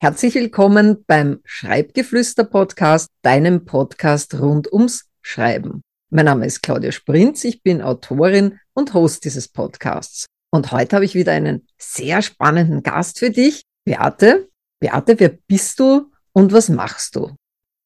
Herzlich willkommen beim Schreibgeflüster-Podcast, deinem Podcast rund ums Schreiben. Mein Name ist Claudia Sprinz, ich bin Autorin und Host dieses Podcasts. Und heute habe ich wieder einen sehr spannenden Gast für dich, Beate. Beate, wer bist du und was machst du?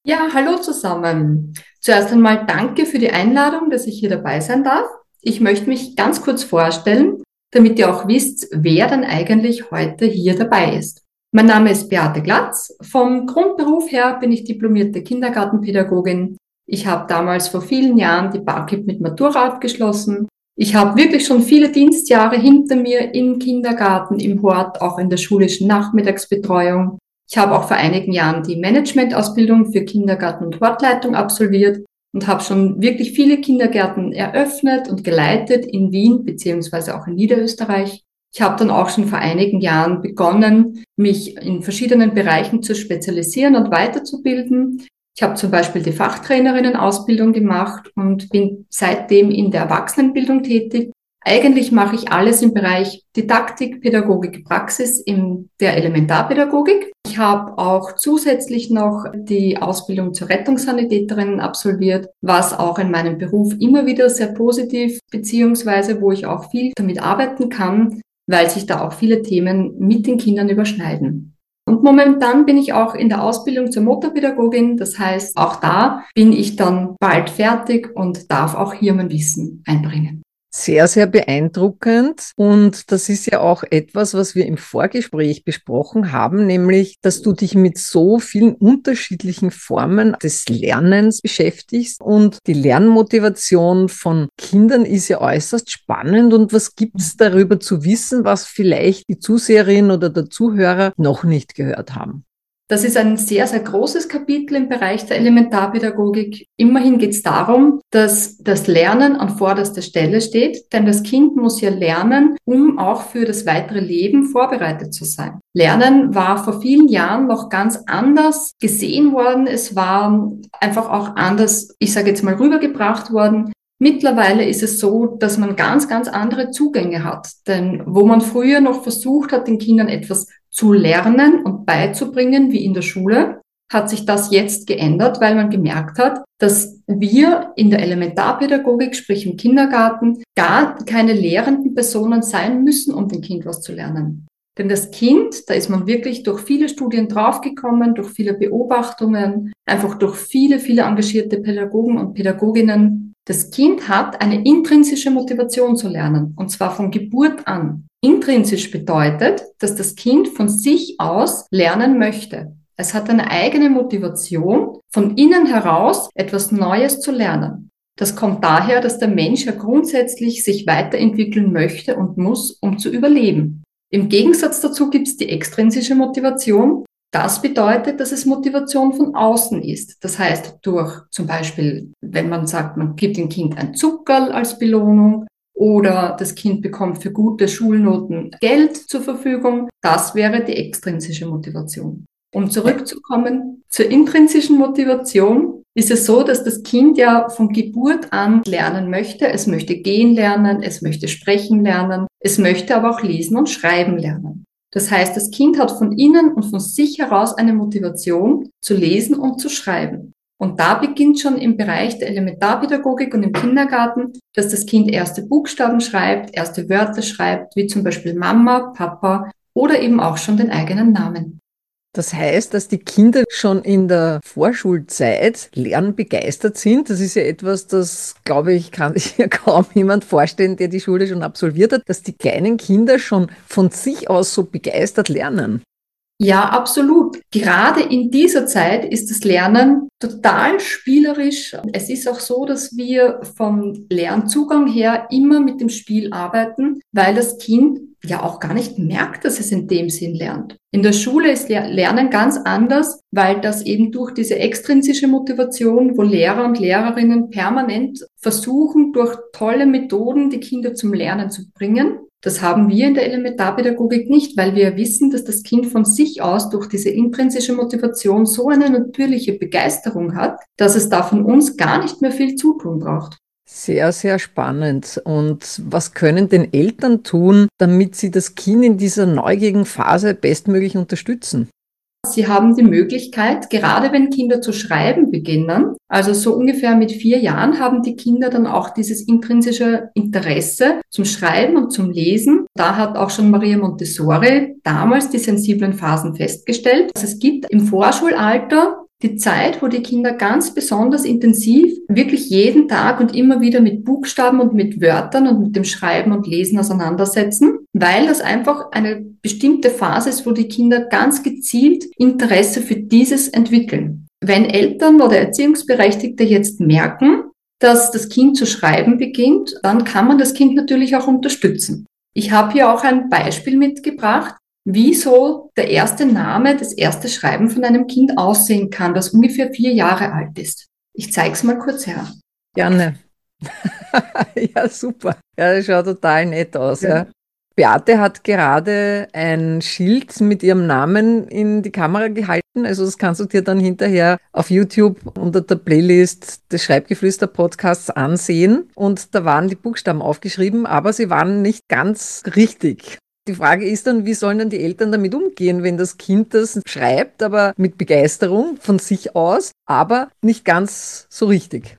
Ja, hallo zusammen. Zuerst einmal danke für die Einladung, dass ich hier dabei sein darf. Ich möchte mich ganz kurz vorstellen, damit ihr auch wisst, wer dann eigentlich heute hier dabei ist. Mein Name ist Beate Glatz. Vom Grundberuf her bin ich diplomierte Kindergartenpädagogin. Ich habe damals vor vielen Jahren die BAKIP mit Matura abgeschlossen. Ich habe wirklich schon viele Dienstjahre hinter mir im Kindergarten, im Hort, auch in der schulischen Nachmittagsbetreuung. Ich habe auch vor einigen Jahren die Managementausbildung für Kindergarten und Hortleitung absolviert und habe schon wirklich viele Kindergärten eröffnet und geleitet in Wien beziehungsweise auch in Niederösterreich. Ich habe dann auch schon vor einigen Jahren begonnen, mich in verschiedenen Bereichen zu spezialisieren und weiterzubilden. Ich habe zum Beispiel die Fachtrainerinnen-Ausbildung gemacht und bin seitdem in der Erwachsenenbildung tätig. Eigentlich mache ich alles im Bereich Didaktik, Pädagogik, Praxis in der Elementarpädagogik. Ich habe auch zusätzlich noch die Ausbildung zur Rettungssanitäterin absolviert, was auch in meinem Beruf immer wieder sehr positiv beziehungsweise wo ich auch viel damit arbeiten kann, weil sich da auch viele Themen mit den Kindern überschneiden. Und momentan bin ich auch in der Ausbildung zur Motorpädagogin. Das heißt, auch da bin ich dann bald fertig und darf auch hier mein Wissen einbringen sehr, sehr beeindruckend. Und das ist ja auch etwas, was wir im Vorgespräch besprochen haben, nämlich, dass du dich mit so vielen unterschiedlichen Formen des Lernens beschäftigst. Und die Lernmotivation von Kindern ist ja äußerst spannend. Und was gibt es darüber zu wissen, was vielleicht die Zuseherin oder der Zuhörer noch nicht gehört haben? Das ist ein sehr, sehr großes Kapitel im Bereich der Elementarpädagogik. Immerhin geht es darum, dass das Lernen an vorderster Stelle steht, denn das Kind muss ja lernen, um auch für das weitere Leben vorbereitet zu sein. Lernen war vor vielen Jahren noch ganz anders gesehen worden. Es war einfach auch anders, ich sage jetzt mal, rübergebracht worden. Mittlerweile ist es so, dass man ganz, ganz andere Zugänge hat. Denn wo man früher noch versucht hat, den Kindern etwas zu lernen und beizubringen, wie in der Schule, hat sich das jetzt geändert, weil man gemerkt hat, dass wir in der Elementarpädagogik, sprich im Kindergarten, gar keine lehrenden Personen sein müssen, um dem Kind was zu lernen. Denn das Kind, da ist man wirklich durch viele Studien draufgekommen, durch viele Beobachtungen, einfach durch viele, viele engagierte Pädagogen und Pädagoginnen das Kind hat eine intrinsische Motivation zu lernen, und zwar von Geburt an. Intrinsisch bedeutet, dass das Kind von sich aus lernen möchte. Es hat eine eigene Motivation, von innen heraus etwas Neues zu lernen. Das kommt daher, dass der Mensch ja grundsätzlich sich weiterentwickeln möchte und muss, um zu überleben. Im Gegensatz dazu gibt es die extrinsische Motivation, das bedeutet, dass es Motivation von außen ist. Das heißt, durch zum Beispiel, wenn man sagt, man gibt dem Kind ein Zuckerl als Belohnung oder das Kind bekommt für gute Schulnoten Geld zur Verfügung, das wäre die extrinsische Motivation. Um zurückzukommen zur intrinsischen Motivation, ist es so, dass das Kind ja von Geburt an lernen möchte. Es möchte gehen lernen, es möchte sprechen lernen, es möchte aber auch lesen und schreiben lernen. Das heißt, das Kind hat von innen und von sich heraus eine Motivation zu lesen und zu schreiben. Und da beginnt schon im Bereich der Elementarpädagogik und im Kindergarten, dass das Kind erste Buchstaben schreibt, erste Wörter schreibt, wie zum Beispiel Mama, Papa oder eben auch schon den eigenen Namen. Das heißt, dass die Kinder schon in der Vorschulzeit lernbegeistert sind. Das ist ja etwas, das, glaube ich, kann sich ja kaum jemand vorstellen, der die Schule schon absolviert hat, dass die kleinen Kinder schon von sich aus so begeistert lernen. Ja, absolut. Gerade in dieser Zeit ist das Lernen total spielerisch. Es ist auch so, dass wir vom Lernzugang her immer mit dem Spiel arbeiten, weil das Kind ja auch gar nicht merkt, dass es in dem Sinn lernt. In der Schule ist Lernen ganz anders, weil das eben durch diese extrinsische Motivation, wo Lehrer und Lehrerinnen permanent versuchen, durch tolle Methoden die Kinder zum Lernen zu bringen. Das haben wir in der Elementarpädagogik nicht, weil wir wissen, dass das Kind von sich aus durch diese intrinsische Motivation so eine natürliche Begeisterung hat, dass es da von uns gar nicht mehr viel Zutun braucht. Sehr, sehr spannend. Und was können denn Eltern tun, damit sie das Kind in dieser neugierigen Phase bestmöglich unterstützen? Sie haben die Möglichkeit, gerade wenn Kinder zu schreiben beginnen, also so ungefähr mit vier Jahren, haben die Kinder dann auch dieses intrinsische Interesse zum Schreiben und zum Lesen. Da hat auch schon Maria Montessori damals die sensiblen Phasen festgestellt. Also es gibt im Vorschulalter die Zeit, wo die Kinder ganz besonders intensiv, wirklich jeden Tag und immer wieder mit Buchstaben und mit Wörtern und mit dem Schreiben und Lesen auseinandersetzen, weil das einfach eine bestimmte Phase ist, wo die Kinder ganz gezielt Interesse für dieses entwickeln. Wenn Eltern oder Erziehungsberechtigte jetzt merken, dass das Kind zu schreiben beginnt, dann kann man das Kind natürlich auch unterstützen. Ich habe hier auch ein Beispiel mitgebracht wie so der erste Name, das erste Schreiben von einem Kind aussehen kann, das ungefähr vier Jahre alt ist. Ich zeige es mal kurz her. Gerne. ja, super. Ja, das schaut total nett aus. Ja. ja. Beate hat gerade ein Schild mit ihrem Namen in die Kamera gehalten. Also das kannst du dir dann hinterher auf YouTube unter der Playlist des Schreibgeflüster-Podcasts ansehen. Und da waren die Buchstaben aufgeschrieben, aber sie waren nicht ganz richtig. Die Frage ist dann, wie sollen dann die Eltern damit umgehen, wenn das Kind das schreibt, aber mit Begeisterung von sich aus, aber nicht ganz so richtig?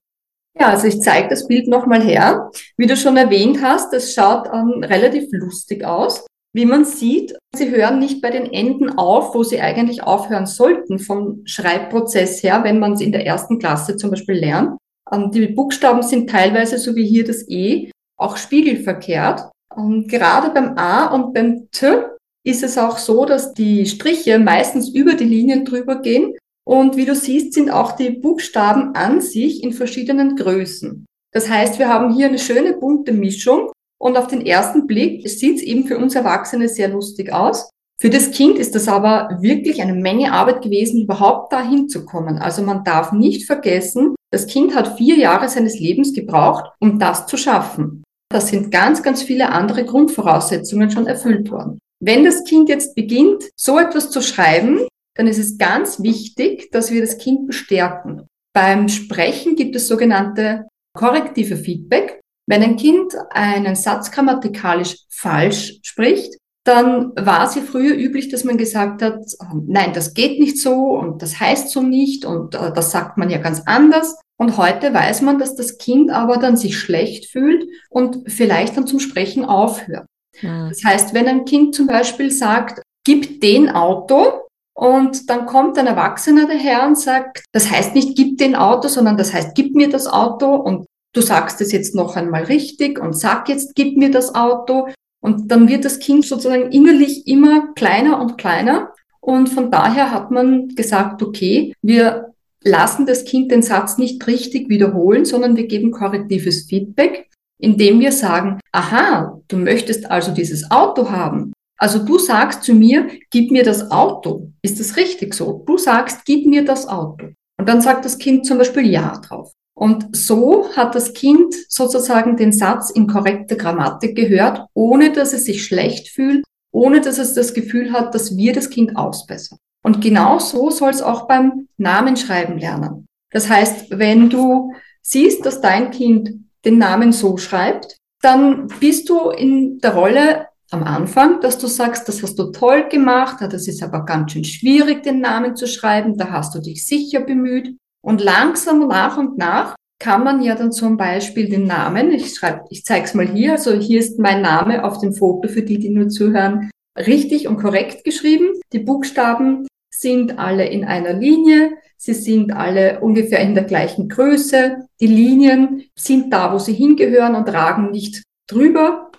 Ja, also ich zeige das Bild nochmal her. Wie du schon erwähnt hast, das schaut ähm, relativ lustig aus. Wie man sieht, sie hören nicht bei den Enden auf, wo sie eigentlich aufhören sollten vom Schreibprozess her, wenn man es in der ersten Klasse zum Beispiel lernt. Ähm, die Buchstaben sind teilweise, so wie hier das E, auch spiegelverkehrt. Und gerade beim A und beim T ist es auch so, dass die Striche meistens über die Linien drüber gehen. Und wie du siehst, sind auch die Buchstaben an sich in verschiedenen Größen. Das heißt, wir haben hier eine schöne bunte Mischung. Und auf den ersten Blick sieht es eben für uns Erwachsene sehr lustig aus. Für das Kind ist das aber wirklich eine Menge Arbeit gewesen, überhaupt dahin zu kommen. Also man darf nicht vergessen, das Kind hat vier Jahre seines Lebens gebraucht, um das zu schaffen. Da sind ganz, ganz viele andere Grundvoraussetzungen schon erfüllt worden. Wenn das Kind jetzt beginnt, so etwas zu schreiben, dann ist es ganz wichtig, dass wir das Kind bestärken. Beim Sprechen gibt es sogenannte korrektive Feedback. Wenn ein Kind einen Satz grammatikalisch falsch spricht, dann war es ja früher üblich, dass man gesagt hat, nein, das geht nicht so und das heißt so nicht und äh, das sagt man ja ganz anders. Und heute weiß man, dass das Kind aber dann sich schlecht fühlt und vielleicht dann zum Sprechen aufhört. Mhm. Das heißt, wenn ein Kind zum Beispiel sagt, gib den Auto, und dann kommt ein Erwachsener daher und sagt, das heißt nicht gib den Auto, sondern das heißt gib mir das Auto und du sagst es jetzt noch einmal richtig und sag jetzt gib mir das Auto. Und dann wird das Kind sozusagen innerlich immer kleiner und kleiner. Und von daher hat man gesagt, okay, wir lassen das Kind den Satz nicht richtig wiederholen, sondern wir geben korrektives Feedback, indem wir sagen, aha, du möchtest also dieses Auto haben. Also du sagst zu mir, gib mir das Auto. Ist das richtig so? Du sagst, gib mir das Auto. Und dann sagt das Kind zum Beispiel Ja drauf. Und so hat das Kind sozusagen den Satz in korrekter Grammatik gehört, ohne dass es sich schlecht fühlt, ohne dass es das Gefühl hat, dass wir das Kind ausbessern. Und genau so soll es auch beim Namenschreiben lernen. Das heißt, wenn du siehst, dass dein Kind den Namen so schreibt, dann bist du in der Rolle am Anfang, dass du sagst, das hast du toll gemacht, das ist aber ganz schön schwierig, den Namen zu schreiben, da hast du dich sicher bemüht. Und langsam nach und nach kann man ja dann zum Beispiel den Namen, ich schreibe, ich zeige es mal hier, also hier ist mein Name auf dem Foto für die, die nur zuhören, richtig und korrekt geschrieben. Die Buchstaben sind alle in einer Linie, sie sind alle ungefähr in der gleichen Größe, die Linien sind da, wo sie hingehören und ragen nicht drüber.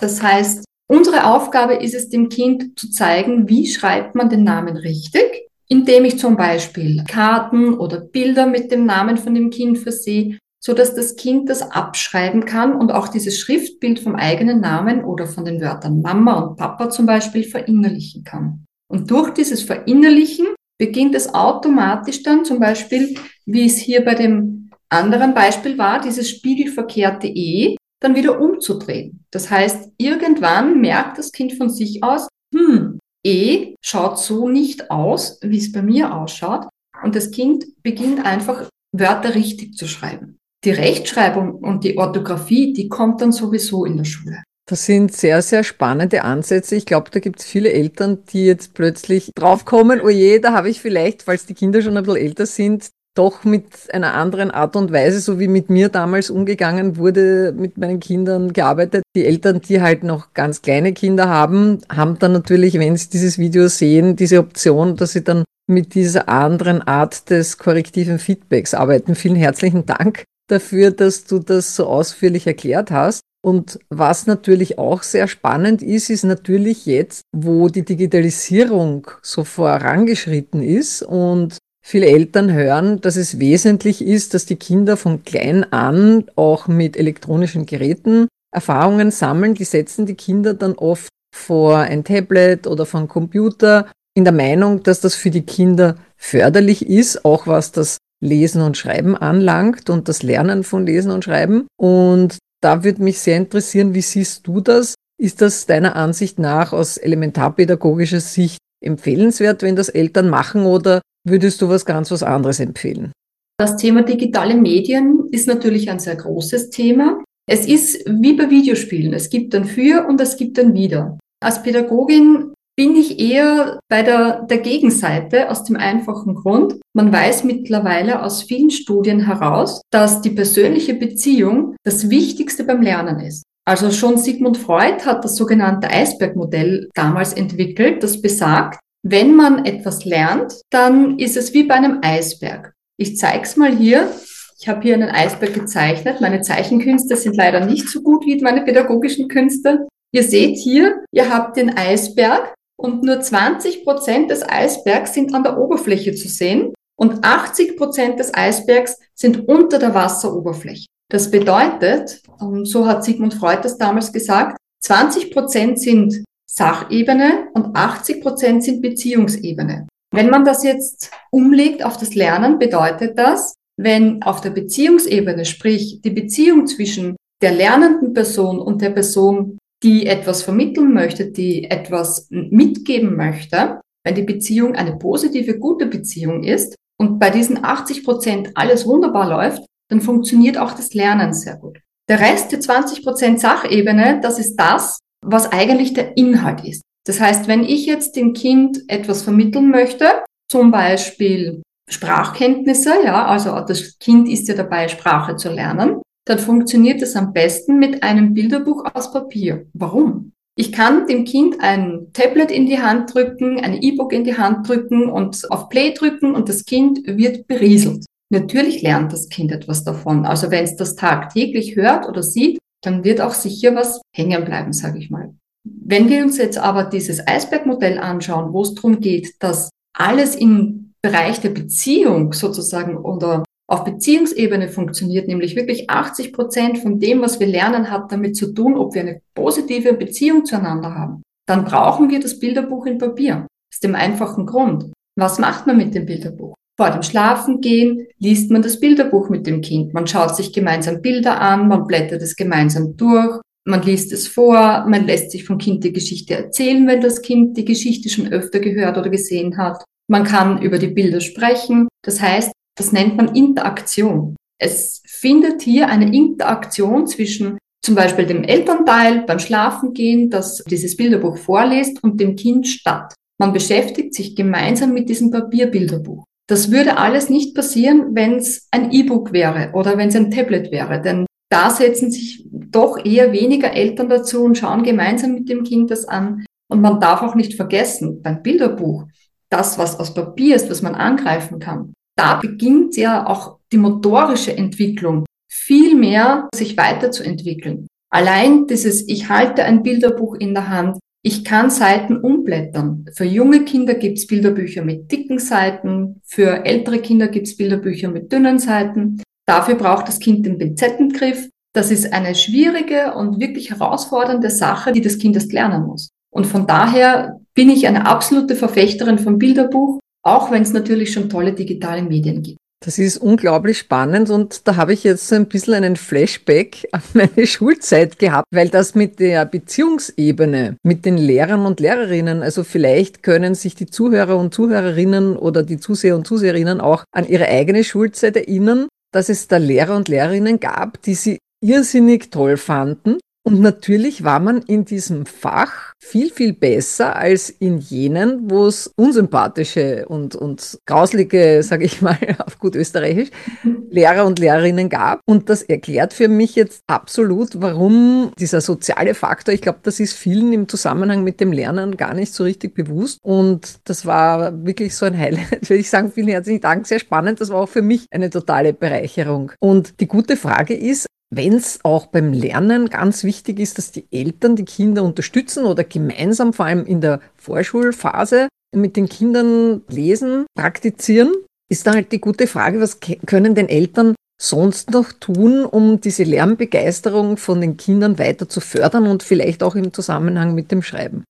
Das heißt, unsere Aufgabe ist es, dem Kind zu zeigen, wie schreibt man den Namen richtig, indem ich zum Beispiel Karten oder Bilder mit dem Namen von dem Kind versehe, so dass das Kind das abschreiben kann und auch dieses Schriftbild vom eigenen Namen oder von den Wörtern Mama und Papa zum Beispiel verinnerlichen kann. Und durch dieses Verinnerlichen beginnt es automatisch dann zum Beispiel, wie es hier bei dem anderen Beispiel war, dieses spiegelverkehrte E, dann wieder umzudrehen. Das heißt, irgendwann merkt das Kind von sich aus, hm, E schaut so nicht aus, wie es bei mir ausschaut. Und das Kind beginnt einfach Wörter richtig zu schreiben. Die Rechtschreibung und die Orthographie, die kommt dann sowieso in der Schule. Das sind sehr, sehr spannende Ansätze. Ich glaube, da gibt es viele Eltern, die jetzt plötzlich draufkommen, oh je, da habe ich vielleicht, falls die Kinder schon ein bisschen älter sind, doch mit einer anderen Art und Weise, so wie mit mir damals umgegangen wurde, mit meinen Kindern gearbeitet. Die Eltern, die halt noch ganz kleine Kinder haben, haben dann natürlich, wenn sie dieses Video sehen, diese Option, dass sie dann mit dieser anderen Art des korrektiven Feedbacks arbeiten. Vielen herzlichen Dank dafür, dass du das so ausführlich erklärt hast. Und was natürlich auch sehr spannend ist, ist natürlich jetzt, wo die Digitalisierung so vorangeschritten ist und viele Eltern hören, dass es wesentlich ist, dass die Kinder von klein an auch mit elektronischen Geräten Erfahrungen sammeln. Die setzen die Kinder dann oft vor ein Tablet oder vor einen Computer in der Meinung, dass das für die Kinder förderlich ist, auch was das Lesen und Schreiben anlangt und das Lernen von Lesen und Schreiben. Und da würde mich sehr interessieren, wie siehst du das? Ist das deiner Ansicht nach aus elementarpädagogischer Sicht empfehlenswert, wenn das Eltern machen oder würdest du was ganz was anderes empfehlen? Das Thema digitale Medien ist natürlich ein sehr großes Thema. Es ist wie bei Videospielen. Es gibt ein Für und es gibt ein Wider. Als Pädagogin bin ich eher bei der, der Gegenseite aus dem einfachen Grund. Man weiß mittlerweile aus vielen Studien heraus, dass die persönliche Beziehung das Wichtigste beim Lernen ist. Also schon Sigmund Freud hat das sogenannte Eisbergmodell damals entwickelt, das besagt, wenn man etwas lernt, dann ist es wie bei einem Eisberg. Ich zeige es mal hier. Ich habe hier einen Eisberg gezeichnet. Meine Zeichenkünste sind leider nicht so gut wie meine pädagogischen Künste. Ihr seht hier, ihr habt den Eisberg und nur 20 Prozent des Eisbergs sind an der Oberfläche zu sehen und 80 Prozent des Eisbergs sind unter der Wasseroberfläche. Das bedeutet, so hat Sigmund Freud das damals gesagt, 20 Prozent sind Sachebene und 80 Prozent sind Beziehungsebene. Wenn man das jetzt umlegt auf das Lernen, bedeutet das, wenn auf der Beziehungsebene, sprich die Beziehung zwischen der lernenden Person und der Person, die etwas vermitteln möchte, die etwas mitgeben möchte, wenn die Beziehung eine positive, gute Beziehung ist und bei diesen 80 Prozent alles wunderbar läuft, dann funktioniert auch das Lernen sehr gut. Der Rest, die 20 Prozent Sachebene, das ist das, was eigentlich der Inhalt ist. Das heißt, wenn ich jetzt dem Kind etwas vermitteln möchte, zum Beispiel Sprachkenntnisse, ja, also das Kind ist ja dabei, Sprache zu lernen, dann funktioniert es am besten mit einem Bilderbuch aus Papier. Warum? Ich kann dem Kind ein Tablet in die Hand drücken, ein E-Book in die Hand drücken und auf Play drücken und das Kind wird berieselt. Natürlich lernt das Kind etwas davon. Also wenn es das tagtäglich hört oder sieht, dann wird auch sicher was hängen bleiben, sage ich mal. Wenn wir uns jetzt aber dieses Eisbergmodell anschauen, wo es darum geht, dass alles im Bereich der Beziehung sozusagen oder auf Beziehungsebene funktioniert, nämlich wirklich 80 Prozent von dem, was wir lernen, hat damit zu tun, ob wir eine positive Beziehung zueinander haben. Dann brauchen wir das Bilderbuch in Papier. Aus dem einfachen Grund. Was macht man mit dem Bilderbuch? Vor dem Schlafengehen liest man das Bilderbuch mit dem Kind. Man schaut sich gemeinsam Bilder an, man blättert es gemeinsam durch, man liest es vor, man lässt sich vom Kind die Geschichte erzählen, wenn das Kind die Geschichte schon öfter gehört oder gesehen hat. Man kann über die Bilder sprechen. Das heißt, das nennt man Interaktion. Es findet hier eine Interaktion zwischen zum Beispiel dem Elternteil beim Schlafengehen, das dieses Bilderbuch vorliest, und dem Kind statt. Man beschäftigt sich gemeinsam mit diesem Papierbilderbuch. Das würde alles nicht passieren, wenn es ein E-Book wäre oder wenn es ein Tablet wäre, denn da setzen sich doch eher weniger Eltern dazu und schauen gemeinsam mit dem Kind das an. Und man darf auch nicht vergessen, beim Bilderbuch, das, was aus Papier ist, was man angreifen kann, da beginnt ja auch die motorische Entwicklung viel mehr sich weiterzuentwickeln. Allein dieses, ich halte ein Bilderbuch in der Hand, ich kann Seiten umblättern. Für junge Kinder gibt's Bilderbücher mit dicken Seiten, für ältere Kinder gibt's Bilderbücher mit dünnen Seiten. Dafür braucht das Kind den Pinzettengriff. Das ist eine schwierige und wirklich herausfordernde Sache, die das Kind erst lernen muss. Und von daher bin ich eine absolute Verfechterin vom Bilderbuch auch wenn es natürlich schon tolle digitale Medien gibt. Das ist unglaublich spannend und da habe ich jetzt ein bisschen einen Flashback an meine Schulzeit gehabt, weil das mit der Beziehungsebene mit den Lehrern und Lehrerinnen, also vielleicht können sich die Zuhörer und Zuhörerinnen oder die Zuseher und Zuseherinnen auch an ihre eigene Schulzeit erinnern, dass es da Lehrer und Lehrerinnen gab, die sie irrsinnig toll fanden Und natürlich war man in diesem Fach viel, viel besser als in jenen, wo es unsympathische und, und grauslige, sage ich mal auf gut österreichisch, Lehrer und Lehrerinnen gab. Und das erklärt für mich jetzt absolut, warum dieser soziale Faktor, ich glaube, das ist vielen im Zusammenhang mit dem Lernen gar nicht so richtig bewusst. Und das war wirklich so ein Highlight, würde ich sagen. Vielen herzlichen Dank, sehr spannend. Das war auch für mich eine totale Bereicherung. Und die gute Frage ist, wenn es auch beim Lernen ganz wichtig ist, dass die Eltern die Kinder unterstützen oder gemeinsam, vor allem in der Vorschulphase, mit den Kindern lesen, praktizieren, ist dann halt die gute Frage, was können denn Eltern sonst noch tun, um diese Lernbegeisterung von den Kindern weiter zu fördern und vielleicht auch im Zusammenhang mit dem Schreiben?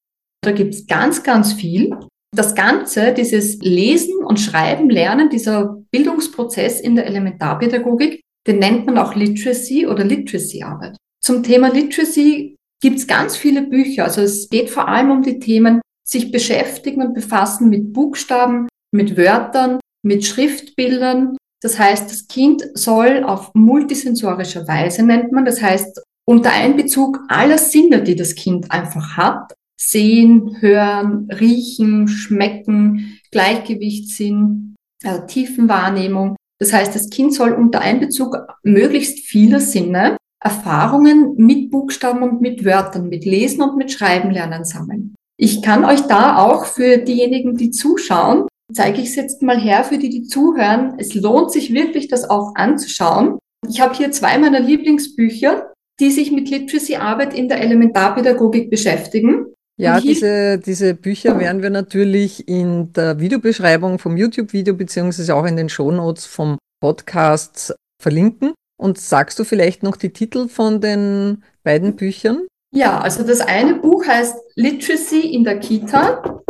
Da gibt es ganz, ganz viel. Das Ganze, dieses Lesen und Schreiben, Lernen, dieser Bildungsprozess in der Elementarpädagogik, den nennt man auch Literacy oder Literacy-Arbeit. Zum Thema Literacy gibt es ganz viele Bücher. Also es geht vor allem um die Themen, sich beschäftigen und befassen mit Buchstaben, mit Wörtern, mit Schriftbildern. Das heißt, das Kind soll auf multisensorischer Weise, nennt man, das heißt, unter Einbezug aller Sinne, die das Kind einfach hat, sehen, hören, riechen, schmecken, Gleichgewichtssinn, also Tiefenwahrnehmung, das heißt, das Kind soll unter Einbezug möglichst vieler Sinne Erfahrungen mit Buchstaben und mit Wörtern, mit Lesen und mit Schreiben lernen sammeln. Ich kann euch da auch für diejenigen, die zuschauen, zeige ich es jetzt mal her, für die, die zuhören. Es lohnt sich wirklich, das auch anzuschauen. Ich habe hier zwei meiner Lieblingsbücher, die sich mit Literacy-Arbeit in der Elementarpädagogik beschäftigen. Ja, diese, diese Bücher werden wir natürlich in der Videobeschreibung vom YouTube-Video beziehungsweise auch in den Shownotes vom Podcast verlinken. Und sagst du vielleicht noch die Titel von den beiden Büchern? Ja, also das eine Buch heißt Literacy in der Kita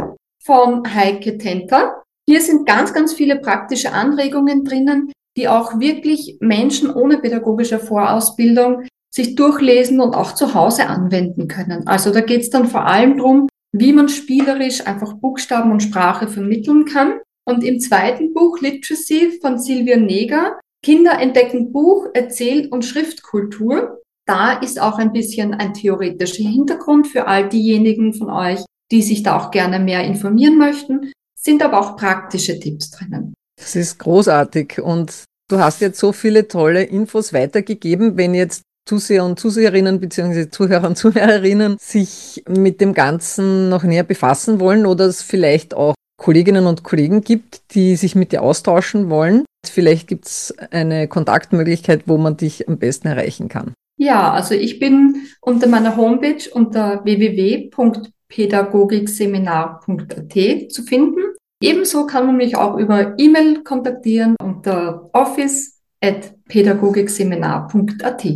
von Heike Tenter. Hier sind ganz, ganz viele praktische Anregungen drinnen, die auch wirklich Menschen ohne pädagogische Vorausbildung sich durchlesen und auch zu Hause anwenden können. Also da geht es dann vor allem darum, wie man spielerisch einfach Buchstaben und Sprache vermitteln kann. Und im zweiten Buch Literacy von Silvia Neger, Kinder entdecken Buch, Erzähl- und Schriftkultur. Da ist auch ein bisschen ein theoretischer Hintergrund für all diejenigen von euch, die sich da auch gerne mehr informieren möchten, sind aber auch praktische Tipps drinnen. Das ist großartig und du hast jetzt so viele tolle Infos weitergegeben. Wenn jetzt Zuseher und Zuseherinnen bzw. Zuhörer und Zuhörerinnen sich mit dem Ganzen noch näher befassen wollen oder es vielleicht auch Kolleginnen und Kollegen gibt, die sich mit dir austauschen wollen. Vielleicht gibt es eine Kontaktmöglichkeit, wo man dich am besten erreichen kann. Ja, also ich bin unter meiner Homepage unter www.pädagogikseminar.at zu finden. Ebenso kann man mich auch über E-Mail kontaktieren unter office.pädagogikseminar.at.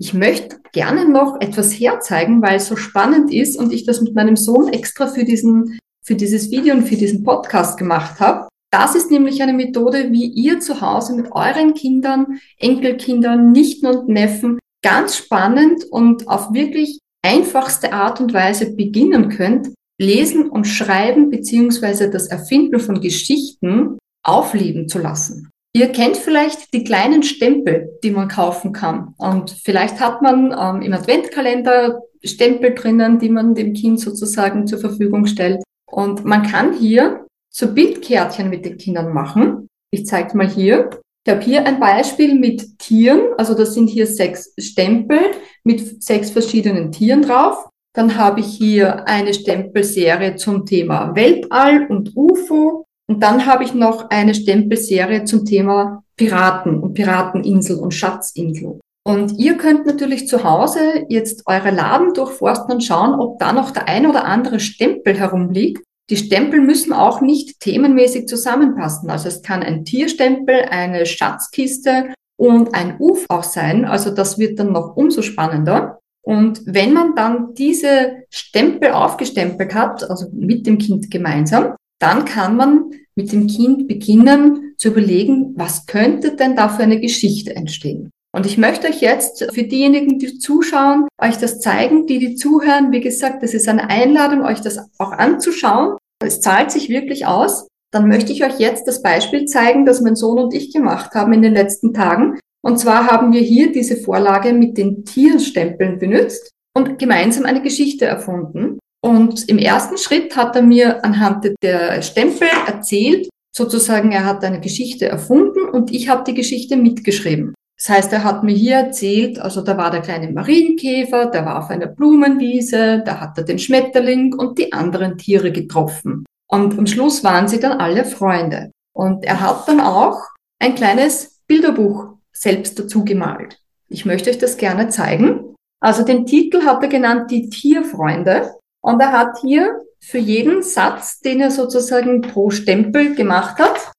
Ich möchte gerne noch etwas herzeigen, weil es so spannend ist und ich das mit meinem Sohn extra für diesen, für dieses Video und für diesen Podcast gemacht habe. Das ist nämlich eine Methode, wie ihr zu Hause mit euren Kindern, Enkelkindern, Nichten und Neffen ganz spannend und auf wirklich einfachste Art und Weise beginnen könnt, Lesen und Schreiben beziehungsweise das Erfinden von Geschichten aufleben zu lassen. Ihr kennt vielleicht die kleinen Stempel, die man kaufen kann. Und vielleicht hat man ähm, im Adventkalender Stempel drinnen, die man dem Kind sozusagen zur Verfügung stellt. Und man kann hier so Bildkärtchen mit den Kindern machen. Ich zeige mal hier. Ich habe hier ein Beispiel mit Tieren. Also das sind hier sechs Stempel mit sechs verschiedenen Tieren drauf. Dann habe ich hier eine Stempelserie zum Thema Weltall und UFO. Und dann habe ich noch eine Stempelserie zum Thema Piraten und Pirateninsel und Schatzinsel. Und ihr könnt natürlich zu Hause jetzt eure Laden durchforsten und schauen, ob da noch der ein oder andere Stempel herumliegt. Die Stempel müssen auch nicht themenmäßig zusammenpassen. Also es kann ein Tierstempel, eine Schatzkiste und ein UF auch sein. Also das wird dann noch umso spannender. Und wenn man dann diese Stempel aufgestempelt hat, also mit dem Kind gemeinsam, dann kann man mit dem Kind beginnen zu überlegen, was könnte denn da für eine Geschichte entstehen. Und ich möchte euch jetzt für diejenigen, die zuschauen, euch das zeigen, die, die zuhören. Wie gesagt, das ist eine Einladung, euch das auch anzuschauen. Es zahlt sich wirklich aus. Dann möchte ich euch jetzt das Beispiel zeigen, das mein Sohn und ich gemacht haben in den letzten Tagen. Und zwar haben wir hier diese Vorlage mit den Tierstempeln benutzt. und gemeinsam eine Geschichte erfunden. Und im ersten Schritt hat er mir anhand der Stempel erzählt, sozusagen, er hat eine Geschichte erfunden und ich habe die Geschichte mitgeschrieben. Das heißt, er hat mir hier erzählt, also da war der kleine Marienkäfer, der war auf einer Blumenwiese, da hat er den Schmetterling und die anderen Tiere getroffen. Und am Schluss waren sie dann alle Freunde. Und er hat dann auch ein kleines Bilderbuch selbst dazu gemalt. Ich möchte euch das gerne zeigen. Also den Titel hat er genannt Die Tierfreunde. Und er hat hier für jeden Satz, den er sozusagen pro Stempel gemacht hat,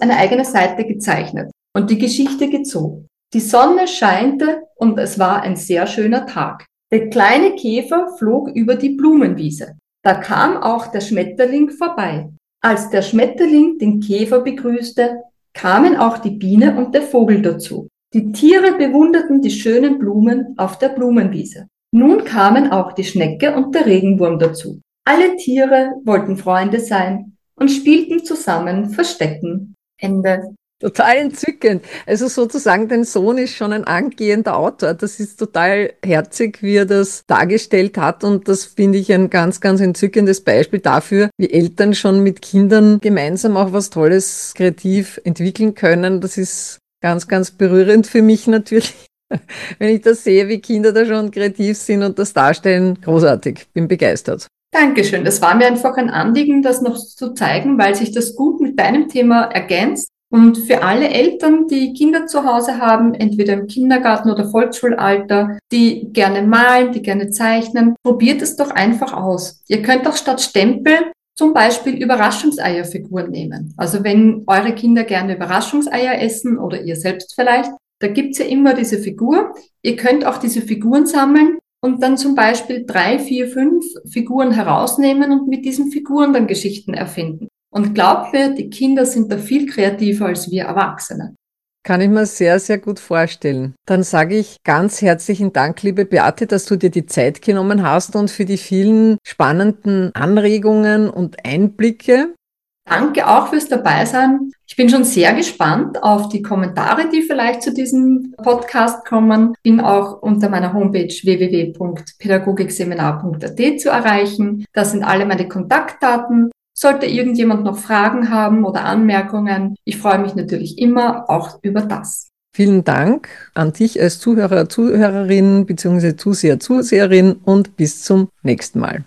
eine eigene Seite gezeichnet. Und die Geschichte so. Die Sonne scheinte und es war ein sehr schöner Tag. Der kleine Käfer flog über die Blumenwiese. Da kam auch der Schmetterling vorbei. Als der Schmetterling den Käfer begrüßte, kamen auch die Biene und der Vogel dazu. Die Tiere bewunderten die schönen Blumen auf der Blumenwiese. Nun kamen auch die Schnecke und der Regenwurm dazu. Alle Tiere wollten Freunde sein und spielten zusammen Verstecken. Ende. Total entzückend. Also sozusagen, dein Sohn ist schon ein angehender Autor. Das ist total herzig, wie er das dargestellt hat. Und das finde ich ein ganz, ganz entzückendes Beispiel dafür, wie Eltern schon mit Kindern gemeinsam auch was Tolles kreativ entwickeln können. Das ist ganz, ganz berührend für mich natürlich. Wenn ich das sehe, wie Kinder da schon kreativ sind und das darstellen, großartig. Bin begeistert. Dankeschön. Das war mir einfach ein Anliegen, das noch zu zeigen, weil sich das gut mit deinem Thema ergänzt und für alle Eltern, die Kinder zu Hause haben, entweder im Kindergarten oder Volksschulalter, die gerne malen, die gerne zeichnen, probiert es doch einfach aus. Ihr könnt auch statt Stempel zum Beispiel Überraschungseierfiguren nehmen. Also wenn eure Kinder gerne Überraschungseier essen oder ihr selbst vielleicht, da gibt's ja immer diese Figur. Ihr könnt auch diese Figuren sammeln und dann zum Beispiel drei, vier, fünf Figuren herausnehmen und mit diesen Figuren dann Geschichten erfinden. Und glaubt mir, die Kinder sind da viel kreativer als wir Erwachsene. Kann ich mir sehr, sehr gut vorstellen. Dann sage ich ganz herzlichen Dank, liebe Beate, dass du dir die Zeit genommen hast und für die vielen spannenden Anregungen und Einblicke. Danke auch fürs Dabeisein. Ich bin schon sehr gespannt auf die Kommentare, die vielleicht zu diesem Podcast kommen. Bin auch unter meiner Homepage www.pädagogikseminar.at zu erreichen. Da sind alle meine Kontaktdaten. Sollte irgendjemand noch Fragen haben oder Anmerkungen, ich freue mich natürlich immer auch über das. Vielen Dank an dich als Zuhörer, Zuhörerin bzw. Zuseher, Zuseherin und bis zum nächsten Mal.